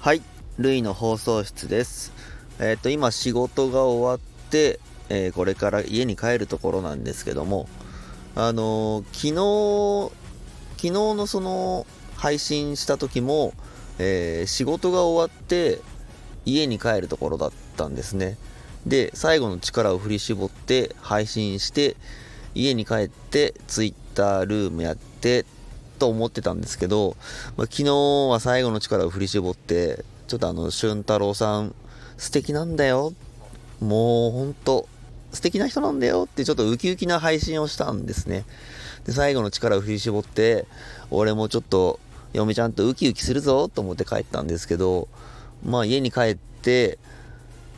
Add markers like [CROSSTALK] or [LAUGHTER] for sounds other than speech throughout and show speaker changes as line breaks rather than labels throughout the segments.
はい、ルイの放送室です。えっ、ー、と、今仕事が終わって、えー、これから家に帰るところなんですけども、あのー、昨日、昨日のその配信した時も、え仕事が終わって家に帰るところだったんですね。で、最後の力を振り絞って配信して、家に帰って Twitter ルームやってと思ってたんですけど、まあ、昨日は最後の力を振り絞って、ちょっとあの、俊太郎さん、素敵なんだよ。もうほんと、素敵な人なんだよってちょっとウキウキな配信をしたんですね。で、最後の力を振り絞って、俺もちょっと、嫁ちゃんとウキウキするぞと思って帰ったんですけど、まあ家に帰って、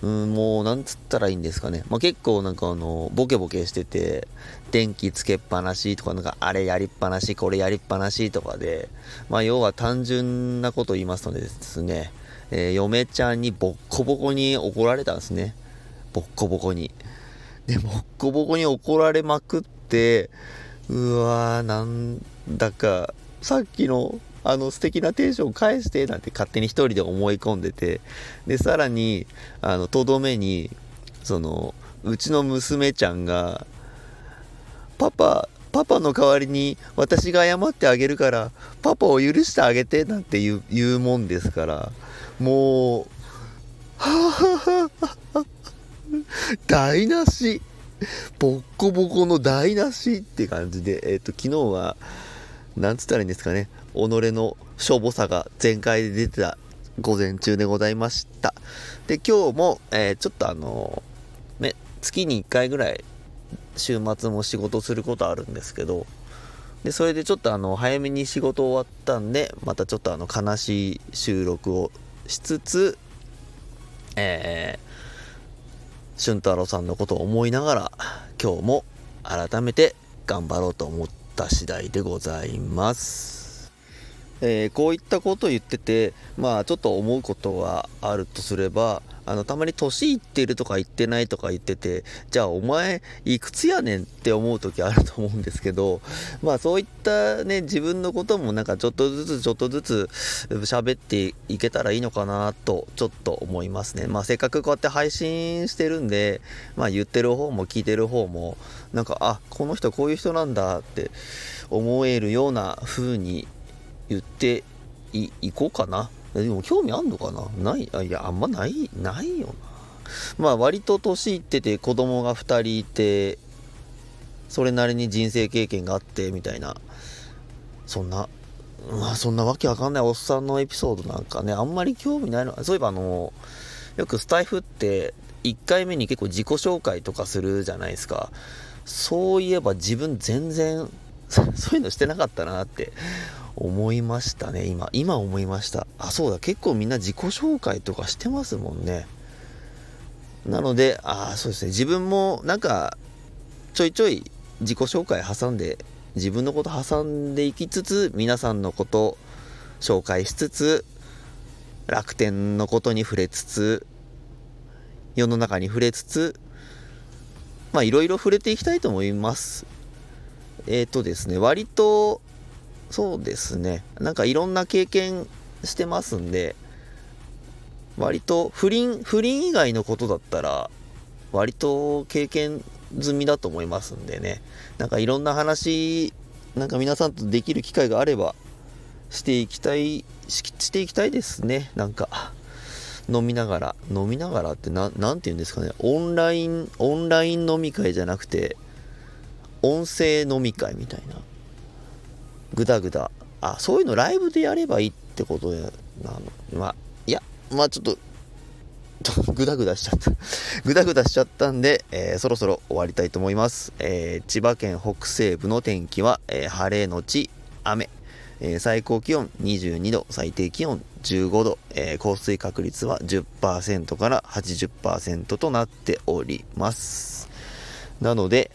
うん、もう、なんつったらいいんですかね。まあ、結構なんかあの、ボケボケしてて、電気つけっぱなしとか、なんか、あれやりっぱなし、これやりっぱなしとかで、まあ、要は単純なこと言いますのでですね、えー、嫁ちゃんにボッコボコに怒られたんですね。ボッコボコに。で、ボッコボコに怒られまくって、うわー、なんだか、さっきのあの素敵なテンション返してなんて勝手に一人で思い込んでてでさらにあのとどめにそのうちの娘ちゃんがパパパパの代わりに私が謝ってあげるからパパを許してあげてなんて言う言うもんですからもうはは台無しボッコボコの台無しって感じでえっ、と昨日はなんつったらいいんですかね己のしょぼさが全開で出てた午前中でございました。で、今日も、えー、ちょっとあのー、ね、月に1回ぐらい週末も仕事することあるんですけど、で、それでちょっとあの、早めに仕事終わったんで、またちょっとあの、悲しい収録をしつつ、えー、俊太郎さんのことを思いながら、今日も改めて頑張ろうと思ってた次第でございます。えー、こういったことを言ってて、まあちょっと思うことはあるとすれば、あの、たまに年いってるとか言ってないとか言ってて、じゃあお前いくつやねんって思う時あると思うんですけど、[LAUGHS] まあそういったね、自分のこともなんかちょっとずつちょっとずつ喋っていけたらいいのかなと、ちょっと思いますね。まあせっかくこうやって配信してるんで、まあ言ってる方も聞いてる方も、なんか、あ、この人こういう人なんだって思えるような風に言っていこうかな。でも興味あんのかな？ないあいや、あんまない、ないよな。まあ割と年いってて子供が2人いて、それなりに人生経験があってみたいな、そんな、まあそんなわけわかんないおっさんのエピソードなんかね、あんまり興味ないの。そういえばあの、よくスタイフって1回目に結構自己紹介とかするじゃないですか。そういえば自分全然 [LAUGHS] そういうのしてなかったなって思いましたね、今。今思いました。あ、そうだ、結構みんな自己紹介とかしてますもんね。なので、ああそうですね、自分もなんか、ちょいちょい自己紹介挟んで、自分のこと挟んでいきつつ、皆さんのこと紹介しつつ、楽天のことに触れつつ、世の中に触れつつ、まあいろいろ触れていきたいと思います。えっ、ー、とですね、割とそうですね。なんかいろんな経験してますんで、割と不倫、不倫以外のことだったら、割と経験済みだと思いますんでね。なんかいろんな話、なんか皆さんとできる機会があれば、していきたい、していきたいですね。なんか、飲みながら、飲みながらってな、なんて言うんですかね。オンライン、オンライン飲み会じゃなくて、音声飲み会みたいな。ぐだぐだ。あ、そういうのライブでやればいいってことなの。まあ、いや、まあちょっと、ぐだぐだしちゃった。ぐだぐだしちゃったんで、えー、そろそろ終わりたいと思います。えー、千葉県北西部の天気は、えー、晴れのち雨。最高気温22度、最低気温15度、え降水確率は10%から80%となっております。なので、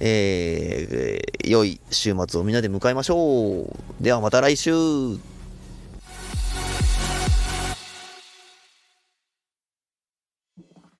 えー、良い週末をみんなで迎えましょう。ではまた来週